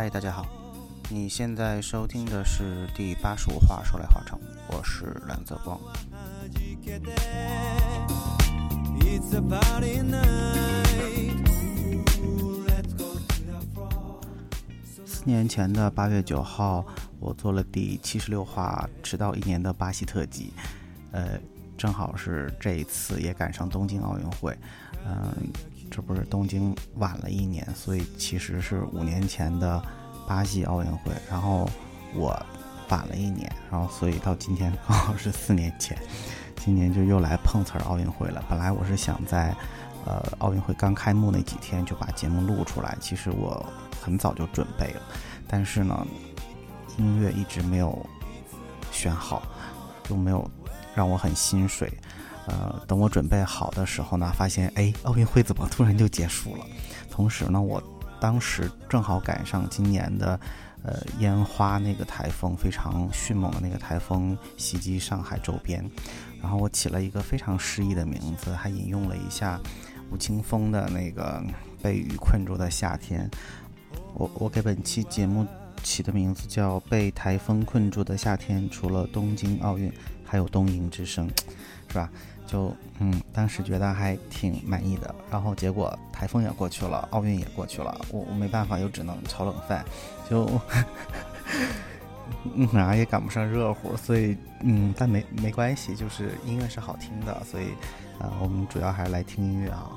嗨，大家好，你现在收听的是第八十五话说来话长，我是蓝泽光。四年前的八月九号，我做了第七十六话，迟到一年的巴西特辑，呃，正好是这一次也赶上东京奥运会，嗯，这不是东京晚了一年，所以其实是五年前的巴西奥运会，然后我晚了一年，然后所以到今天刚好是四年前，今年就又来碰瓷儿奥运会了。本来我是想在，呃，奥运会刚开幕那几天就把节目录出来，其实我很早就准备了，但是呢，音乐一直没有选好，就没有让我很心水。呃，等我准备好的时候呢，发现哎，奥运会怎么突然就结束了？同时呢，我当时正好赶上今年的，呃，烟花那个台风非常迅猛的那个台风袭击上海周边，然后我起了一个非常诗意的名字，还引用了一下吴青峰的那个《被雨困住的夏天》。我我给本期节目起的名字叫《被台风困住的夏天》，除了东京奥运，还有东瀛之声，是吧？就嗯，当时觉得还挺满意的，然后结果台风也过去了，奥运也过去了，我我没办法，又只能炒冷饭，就 嗯啥也赶不上热乎，所以嗯，但没没关系，就是音乐是好听的，所以啊，我们主要还是来听音乐啊。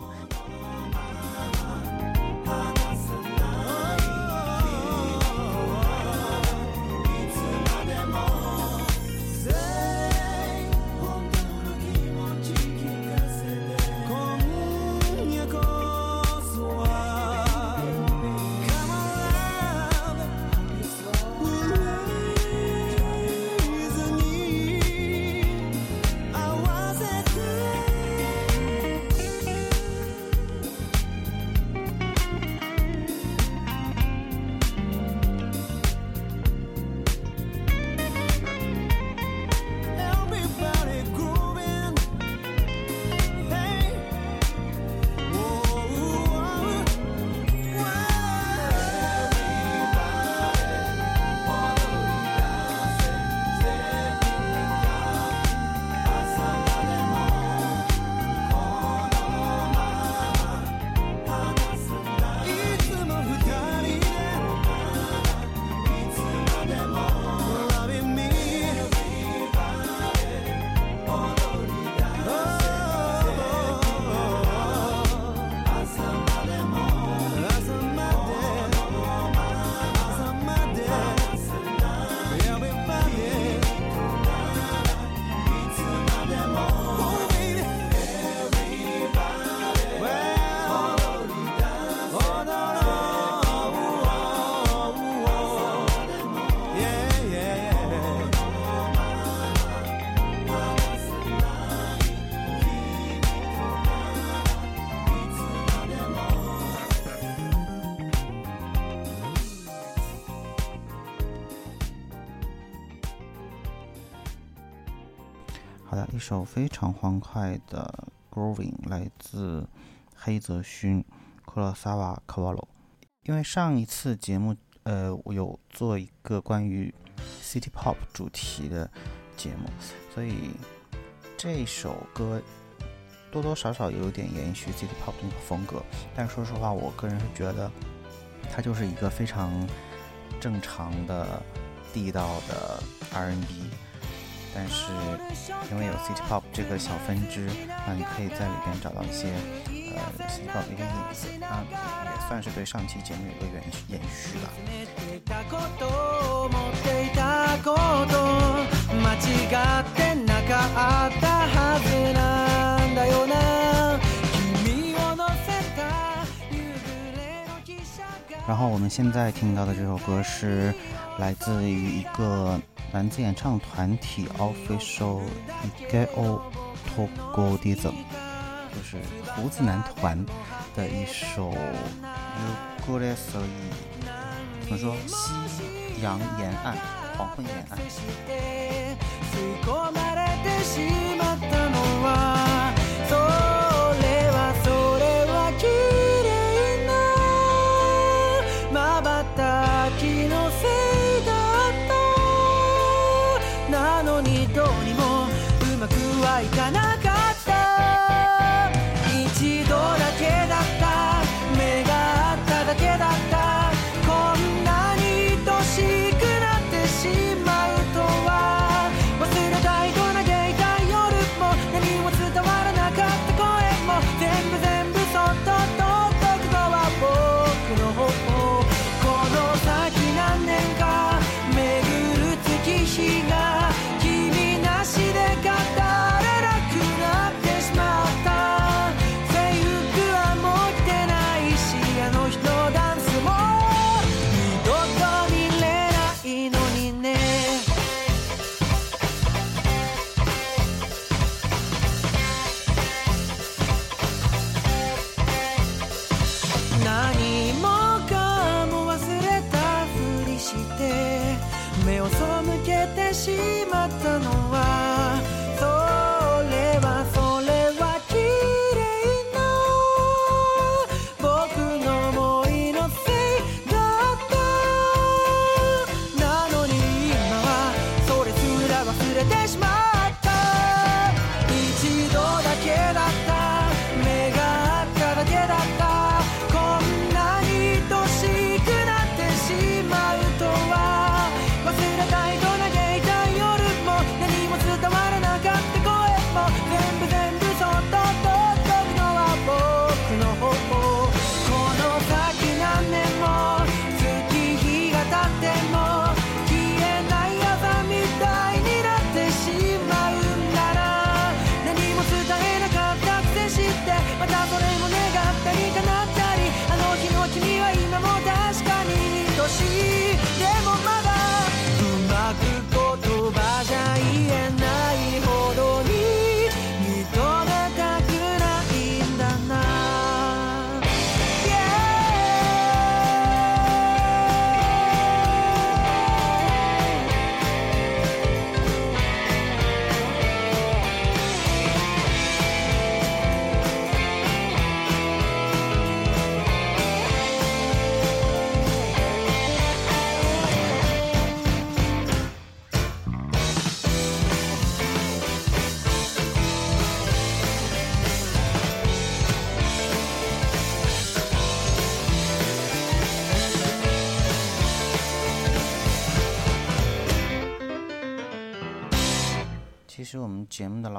首非常欢快的《Growing》来自黑泽勋 （Kurosawa kola。因为上一次节目，呃，我有做一个关于 City Pop 主题的节目，所以这首歌多多少少有点延续 City Pop 那个风格。但说实话，我个人是觉得它就是一个非常正常的、地道的 R&B。但是因为有 City Pop 这个小分支，那你可以在里边找到一些呃 City Pop 的一个影子，那也算是对上期节目有个延延续然后我们现在听到的这首歌是来自于一个。男子演唱团体 Official Egeo Togodism，就是胡子男团的一首 Uguresi，怎么说？夕阳沿岸，黄昏沿岸。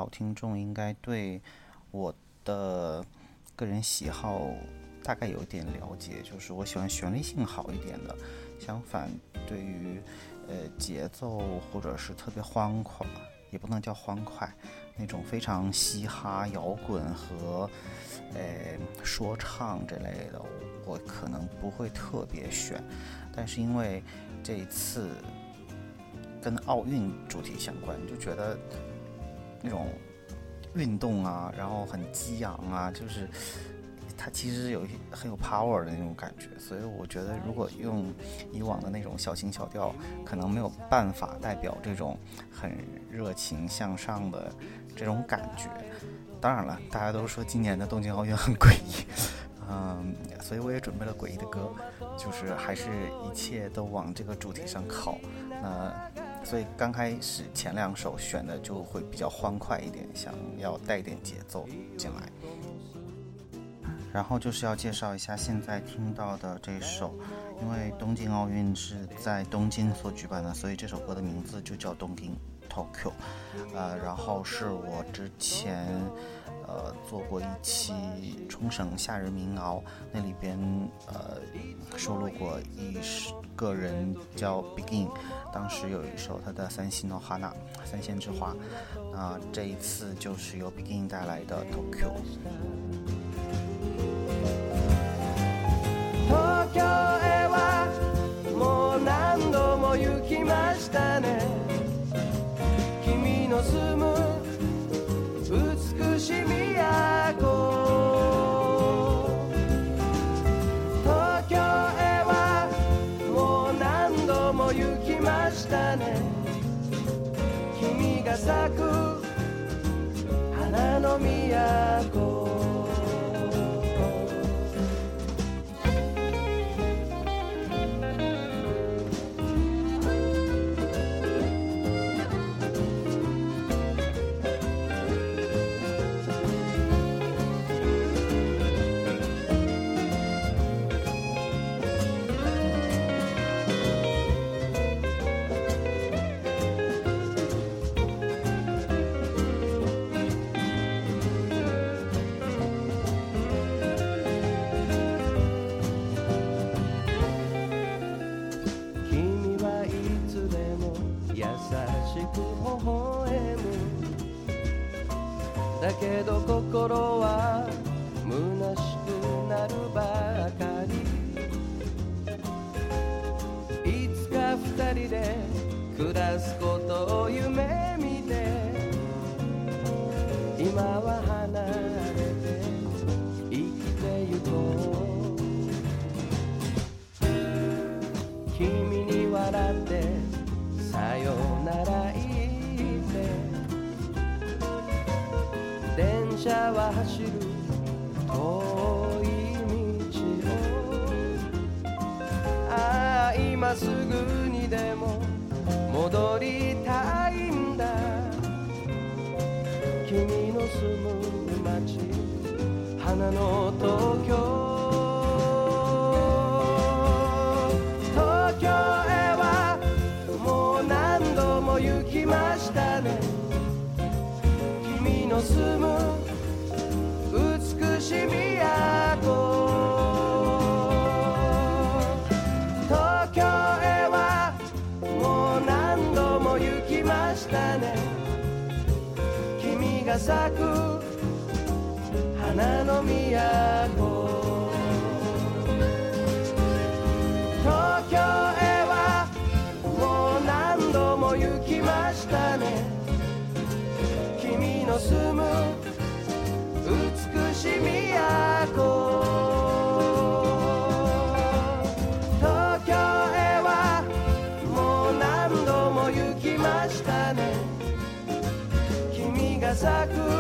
老听众应该对我的个人喜好大概有点了解，就是我喜欢旋律性好一点的，相反，对于呃节奏或者是特别欢快，也不能叫欢快，那种非常嘻哈、摇滚和呃说唱这类的，我可能不会特别选，但是因为这一次跟奥运主题相关，就觉得那种运动啊，然后很激昂啊，就是它其实有一很有 power 的那种感觉，所以我觉得如果用以往的那种小情小调，可能没有办法代表这种很热情向上的这种感觉。当然了，大家都说今年的东京奥运很诡异，嗯，所以我也准备了诡异的歌，就是还是一切都往这个主题上靠。那所以刚开始前两首选的就会比较欢快一点，想要带点节奏进来。然后就是要介绍一下现在听到的这首，因为东京奥运是在东京所举办的，所以这首歌的名字就叫东京 Tokyo。呃，然后是我之前呃做过一期冲绳夏日民谣，那里边呃收录过一个人叫 Begin，当时有一首他的三星诺哈娜三线之花，那这一次就是由 Begin 带来的 Tokyo。東京へはもう何度も行きましたね君の住む 東京へはもう何度も行きましたね。君が咲く花の都。く微笑むだけど心は虚しくなるばかりいつか二人で車は走る遠い道を。ああ今すぐにでも戻りたいんだ。君の住む街花の東京。が咲く花の都。東京へはもう何度も行きましたね。君の住む美しい都。君が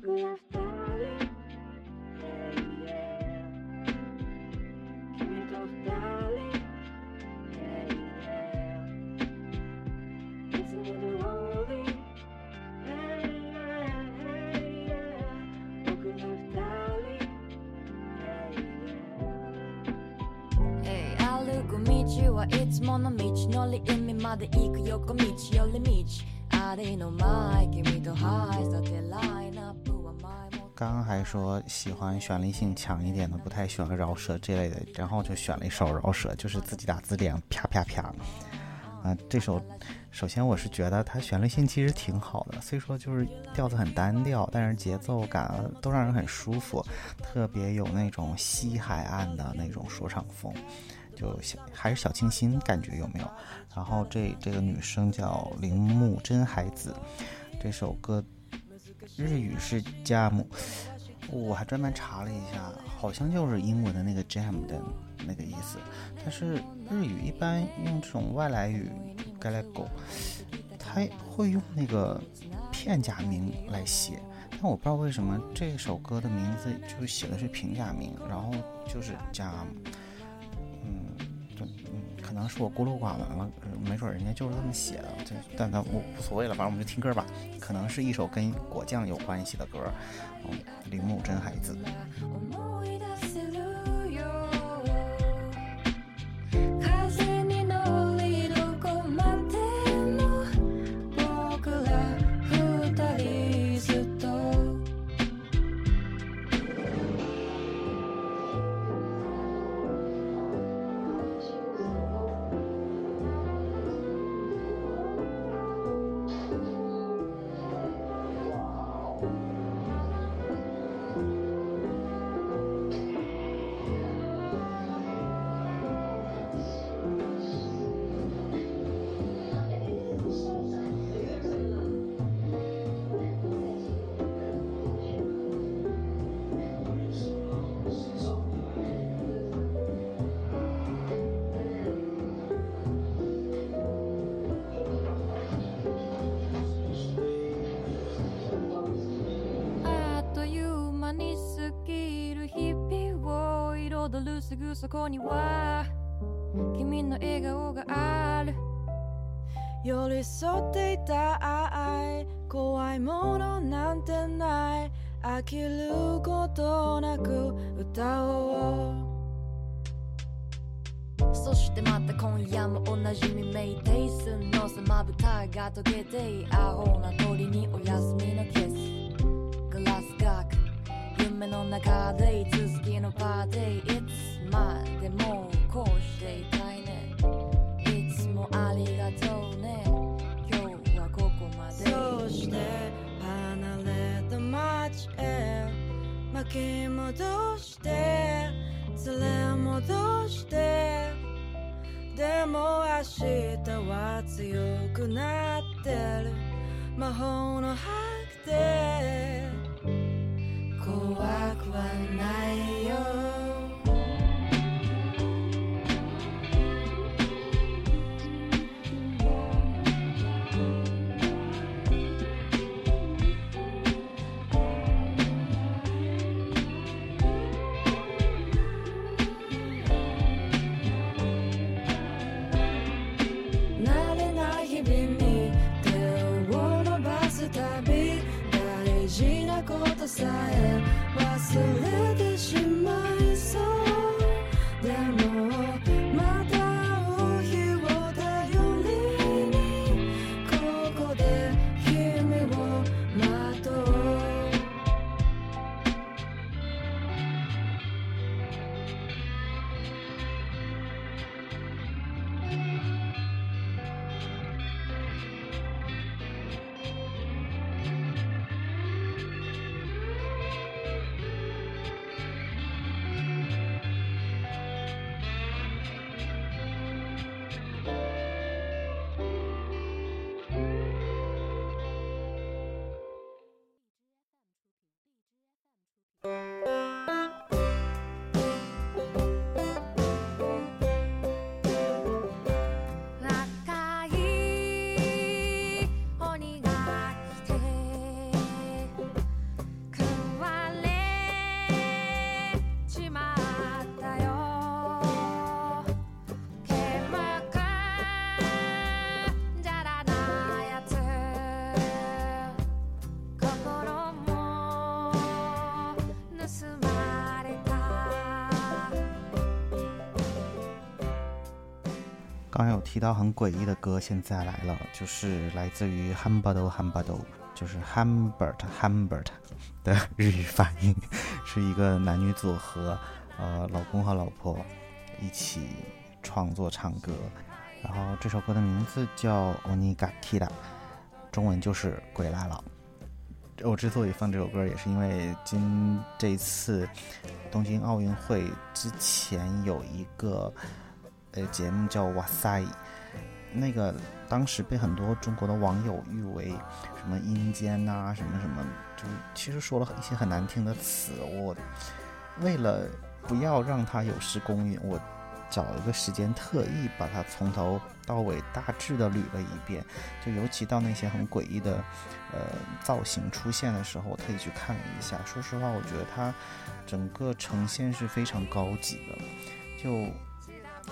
僕ら二人 Yeah, yeah 君と二人 Yeah, yeah いつも通り Hey, yeah, hey, yeah 僕ら二人 Hey, yeah 歩く道はいつもの道のり海まで行く横道寄り道ありの前君とハイスタテラインナップは前も イ刚刚还说喜欢旋律性强一点的，不太喜欢饶舌这类的，然后就选了一首饶舌，就是自己打字典啪啪啪。啊，这首首先我是觉得它旋律性其实挺好的，虽说就是调子很单调，但是节奏感都让人很舒服，特别有那种西海岸的那种说唱风，就小还是小清新感觉有没有？然后这这个女生叫铃木真海子，这首歌日语是 jam，我还专门查了一下，好像就是英文的那个 jam 的那个意思。但是日语一般用这种外来语 g a l a g o 它会用那个片假名来写，但我不知道为什么这首歌的名字就写的是平假名，然后就是 jam，能是我孤陋寡闻了，没准人家就是这么写的，这但但我无所谓了，反正我们就听歌吧。可能是一首跟果酱有关系的歌，铃木真海子。こには君の笑顔がある。寄り添っていた愛怖いものなんてない。飽きることなく歌おう。そしてまた今夜もおなじみメイテイスのさまぶたが溶けてアホな鳥にお休みのキス。グラス学夢の中でいつ好きのパーティー。までもこうしていたいね。いつもありがとうね。今日はここまで。そして離れた街へ巻き戻して。連れ戻して。でも明日は強くなってる。魔法のハグで提到很诡异的歌，现在来了，就是来自于 Hambado Hambado，就是 Hambert Hambert 的日语发音，是一个男女组合，呃，老公和老婆一起创作唱歌，然后这首歌的名字叫 Onigakira，中文就是鬼来了。我之所以放这首歌，也是因为今这一次东京奥运会之前有一个呃节目叫《哇塞》，那个当时被很多中国的网友誉为什么阴间呐、什么什么，就其实说了一些很难听的词。我为了不要让它有失公允，我找一个时间特意把它从头到尾大致的捋了一遍，就尤其到那些很诡异的呃造型出现的时候，我特意去看了一下。说实话，我觉得它整个呈现是非常高级的，就。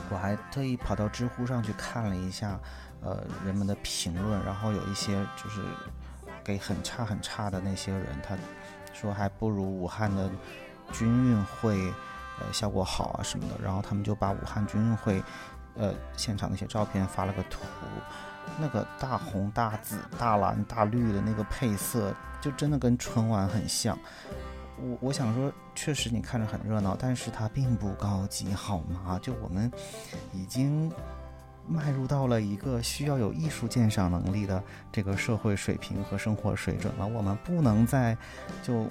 我还特意跑到知乎上去看了一下，呃，人们的评论，然后有一些就是给很差很差的那些人，他说还不如武汉的军运会，呃，效果好啊什么的。然后他们就把武汉军运会，呃，现场那些照片发了个图，那个大红大紫大蓝大绿的那个配色，就真的跟春晚很像。我我想说，确实你看着很热闹，但是它并不高级，好吗？就我们已经迈入到了一个需要有艺术鉴赏能力的这个社会水平和生活水准了，我们不能再就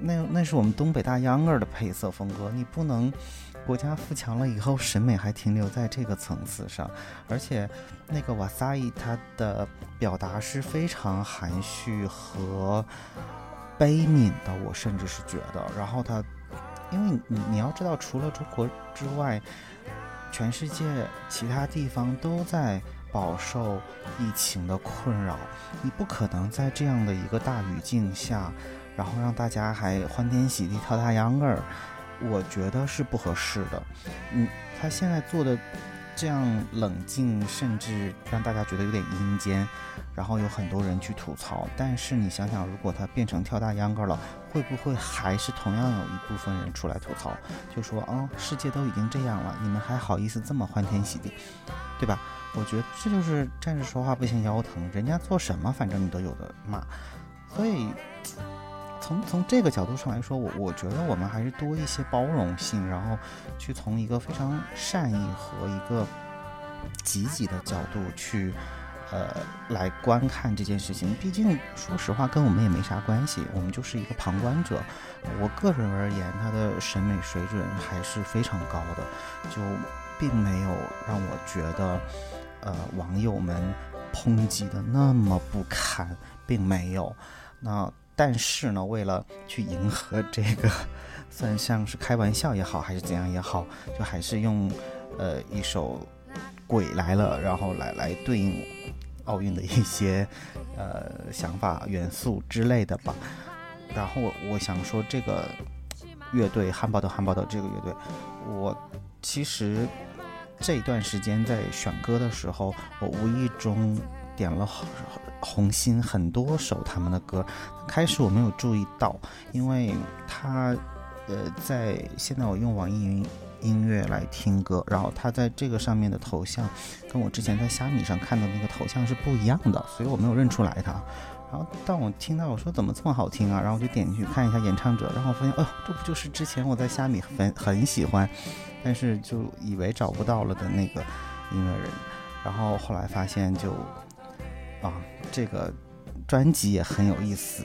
那那是我们东北大秧歌的配色风格，你不能。国家富强了以后，审美还停留在这个层次上，而且那个瓦萨伊他的表达是非常含蓄和悲悯的，我甚至是觉得。然后他，因为你你要知道，除了中国之外，全世界其他地方都在饱受疫情的困扰，你不可能在这样的一个大语境下，然后让大家还欢天喜地跳大秧歌儿，我觉得是不合适的。嗯，他现在做的这样冷静，甚至让大家觉得有点阴间，然后有很多人去吐槽。但是你想想，如果他变成跳大秧歌了，会不会还是同样有一部分人出来吐槽，就说啊，世界都已经这样了，你们还好意思这么欢天喜地，对吧？我觉得这就是站着说话不嫌腰疼，人家做什么，反正你都有的骂。所以从从这个角度上来说，我我觉得我们还是多一些包容性，然后去从一个非常善意和一个积极的角度去。呃，来观看这件事情，毕竟说实话，跟我们也没啥关系，我们就是一个旁观者。我个人而言，他的审美水准还是非常高的，就并没有让我觉得，呃，网友们抨击的那么不堪，并没有。那但是呢，为了去迎合这个，算像是开玩笑也好，还是怎样也好，就还是用呃一首《鬼来了》，然后来来对应。奥运的一些呃想法、元素之类的吧。然后我我想说，这个乐队汉堡的汉堡的这个乐队，我其实这段时间在选歌的时候，我无意中点了红心很多首他们的歌。开始我没有注意到，因为他呃在现在我用网易云。音乐来听歌，然后他在这个上面的头像，跟我之前在虾米上看到那个头像是不一样的，所以我没有认出来他。然后当我听到我说怎么这么好听啊，然后我就点进去看一下演唱者，然后我发现，哦，这不就是之前我在虾米很很喜欢，但是就以为找不到了的那个音乐人。然后后来发现就，啊，这个专辑也很有意思，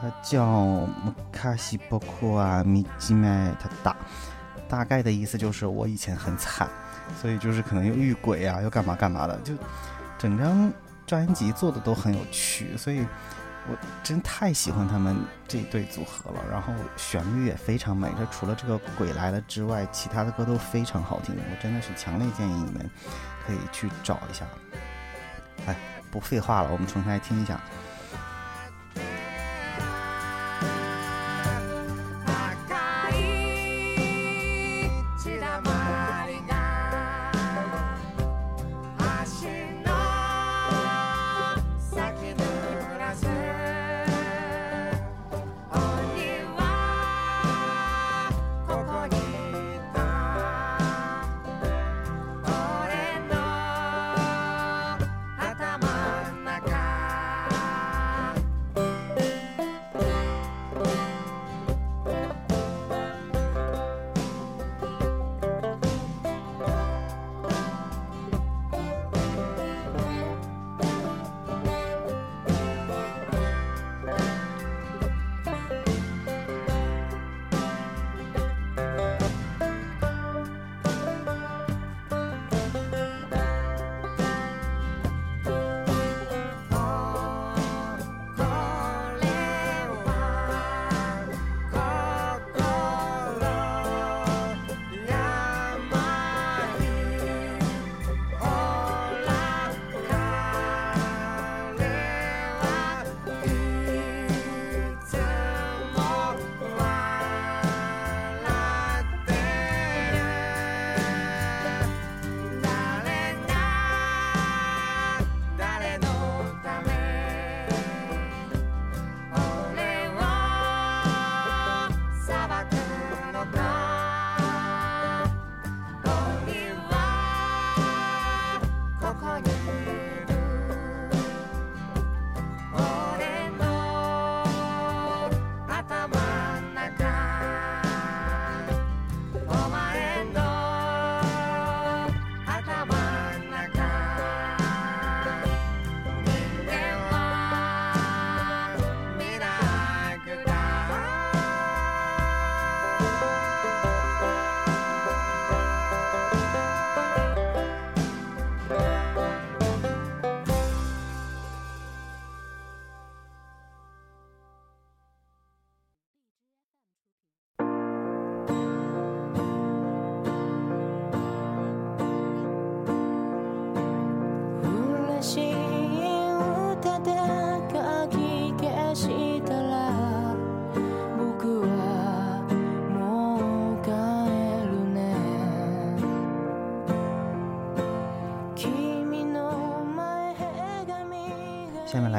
它叫《木卡西波库啊米吉麦他打》。大概的意思就是我以前很惨，所以就是可能又遇鬼啊，又干嘛干嘛的，就整张专辑做的都很有趣，所以我真太喜欢他们这对组合了。然后旋律也非常美，这除了这个鬼来了之外，其他的歌都非常好听。我真的是强烈建议你们可以去找一下。哎，不废话了，我们重新来听一下。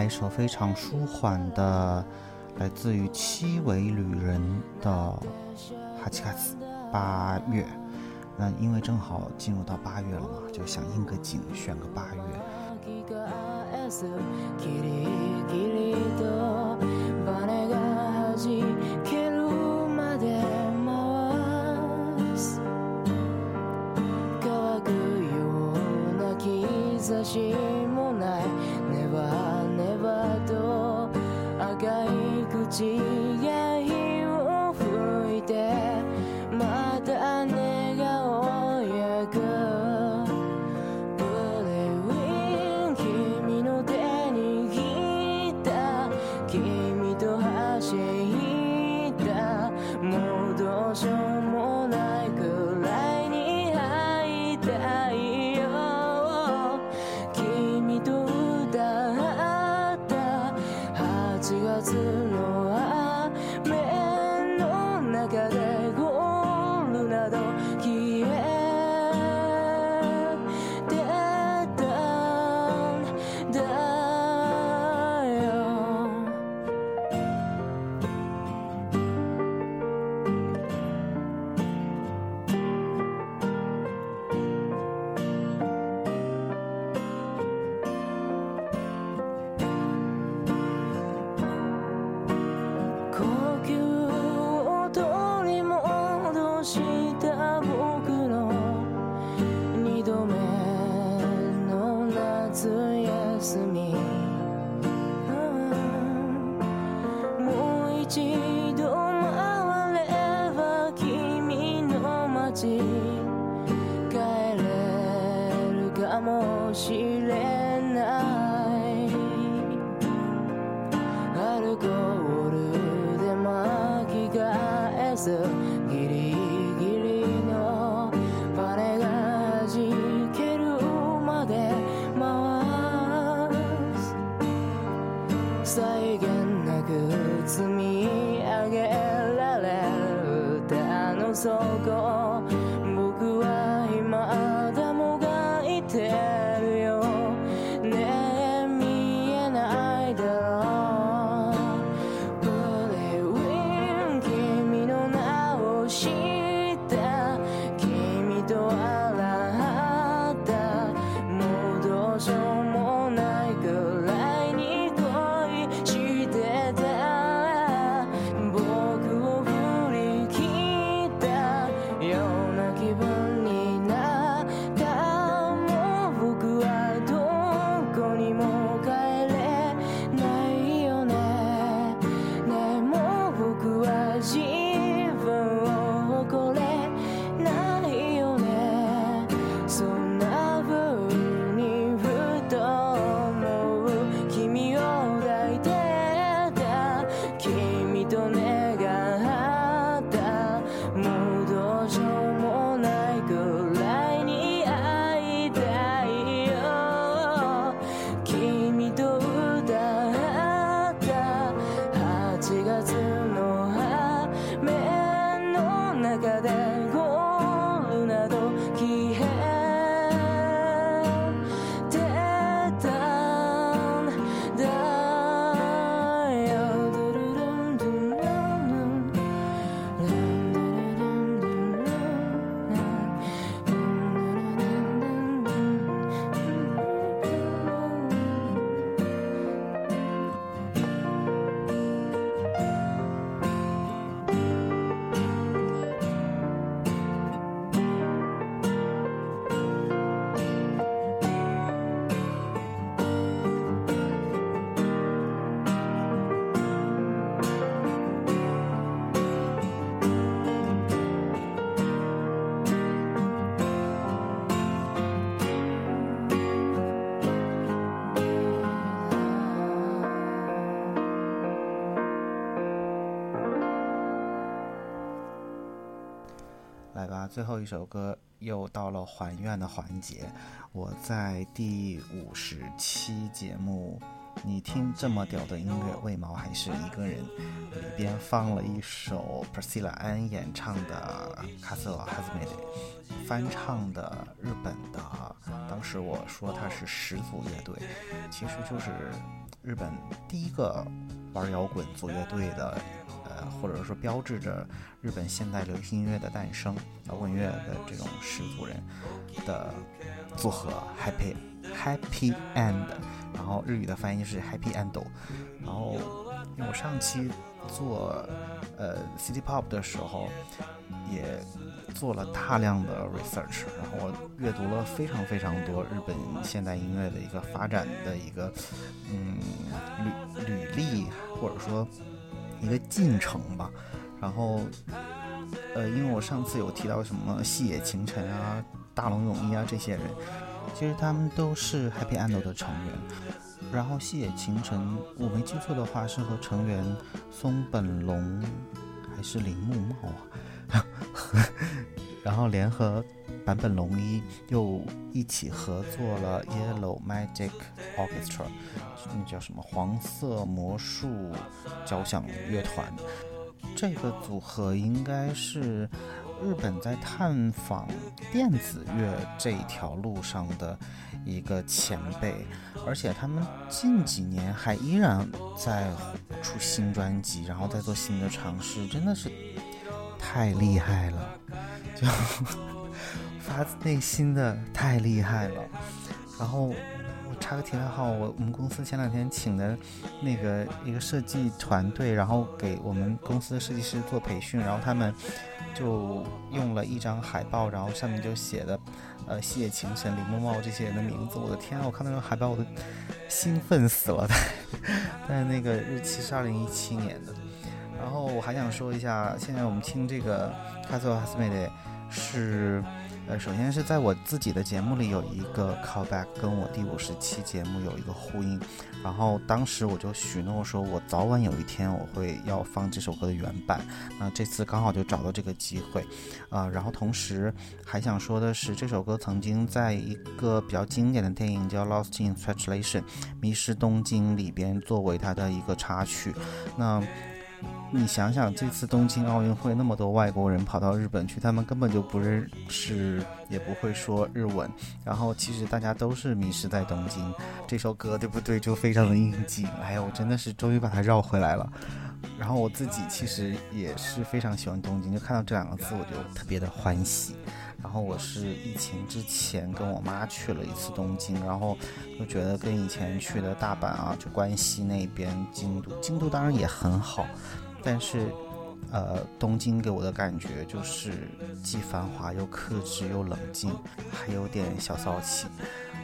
一首非常舒缓的来自于七尾旅人的哈奇卡斯八月。那因为正好进入到八月了嘛就想应个景选个八月对吧？最后一首歌又到了还愿的环节。我在第五十期节目，你听这么屌的音乐，为毛还是一个人？里边放了一首 Priscilla Ann 演唱的《Castle Has Made》，翻唱的日本的。当时我说它是十组乐队，其实就是。日本第一个玩摇滚组乐队的，呃，或者说标志着日本现代流行音乐的诞生、摇滚乐的这种始祖人的组合 Happy Happy End，然后日语的翻译是 Happy End，然后因为我上期做呃 City Pop 的时候也做了大量的 research，然后我阅读了非常非常多日本现代音乐的一个发展的一个嗯履履历，或者说一个进程吧。然后呃，因为我上次有提到什么细野晴臣啊、大龙泳衣啊这些人，其实他们都是 Happy End 的成员。然后细野晴臣，我没记错的话是和成员松本龙还是铃木茂啊，然后联合坂本龙一又一起合作了 Yellow Magic Orchestra，那叫什么黄色魔术交响乐团。这个组合应该是日本在探访电子乐这条路上的一个前辈，而且他们近几年还依然在出新专辑，然后再做新的尝试，真的是太厉害了，就发自内心的太厉害了。然后我插个题外话，我我们公司前两天请的那个一个设计团队，然后给我们公司的设计师做培训，然后他们就用了一张海报，然后上面就写的呃西野晴臣、李木茂这些人的名字。我的天啊，我看到那个海报我都兴奋死了。但 但那个日期是二零一七年的。然后我还想说一下，现在我们听这个《卡索哈斯梅的》是。呃，首先是在我自己的节目里有一个 callback，跟我第五十期节目有一个呼应。然后当时我就许诺说，我早晚有一天我会要放这首歌的原版。那这次刚好就找到这个机会，啊，然后同时还想说的是，这首歌曾经在一个比较经典的电影叫《Lost in Translation》迷失东京里边作为它的一个插曲。那你想想，这次东京奥运会那么多外国人跑到日本去，他们根本就不认识，也不会说日文。然后其实大家都是迷失在东京，这首歌对不对？就非常的应景。哎呀，我真的是终于把它绕回来了。然后我自己其实也是非常喜欢东京，就看到这两个字我就特别的欢喜。然后我是疫情之前跟我妈去了一次东京，然后就觉得跟以前去的大阪啊，就关西那边、京都，京都当然也很好。但是，呃，东京给我的感觉就是既繁华又克制又冷静，还有点小骚气。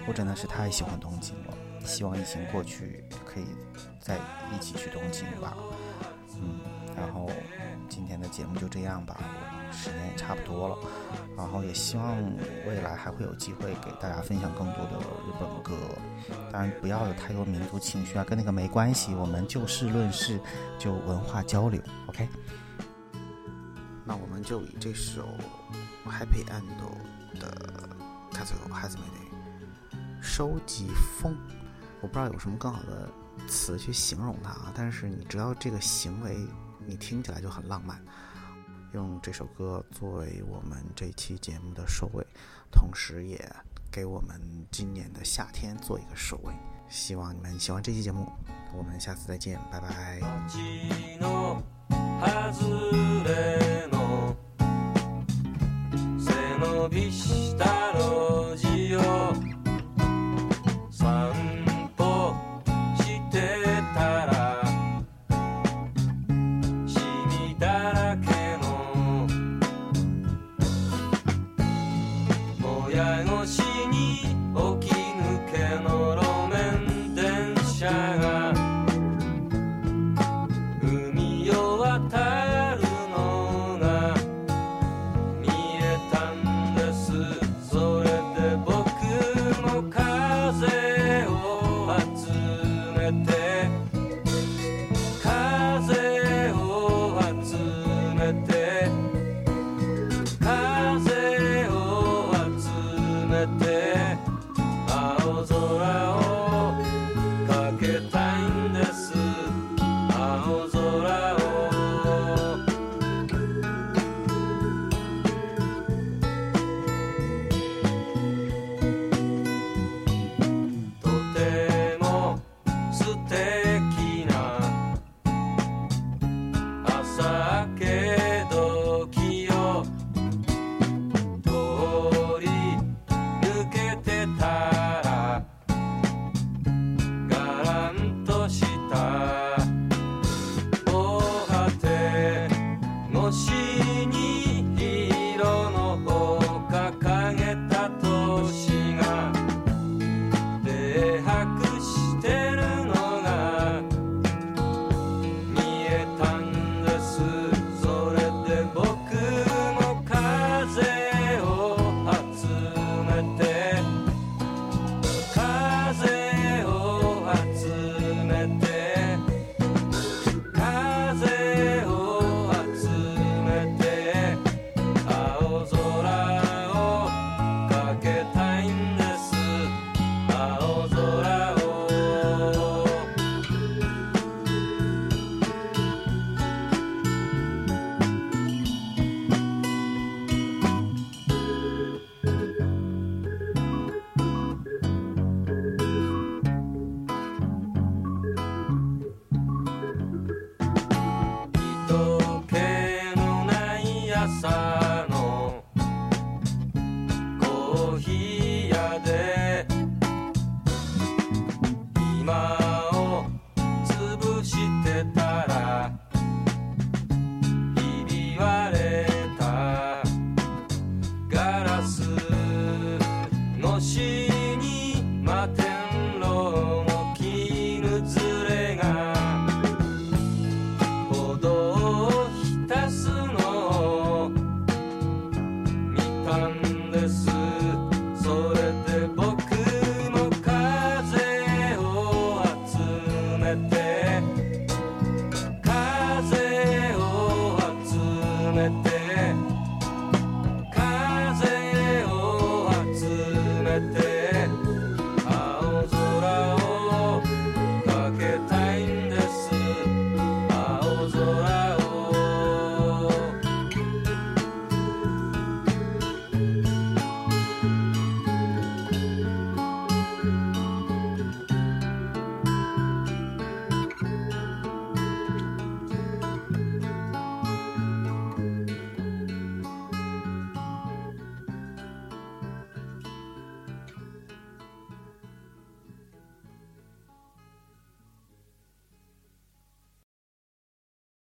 我真的是太喜欢东京了，希望疫情过去可以再一起去东京吧。嗯，然后今天的节目就这样吧，时间也差不多了。然后也希望未来还会有机会给大家分享更多的日本歌，当然不要有太多民族情绪啊，跟那个没关系，我们就事论事，就文化交流，OK？那我们就以这首 Happy End 的 Castle Has Made 收集风，我不知道有什么更好的词去形容它啊，但是你知道这个行为，你听起来就很浪漫。用这首歌作为我们这期节目的收尾，同时也给我们今年的夏天做一个收尾。希望你们喜欢这期节目，我们下次再见，拜拜。ぼや越しに起き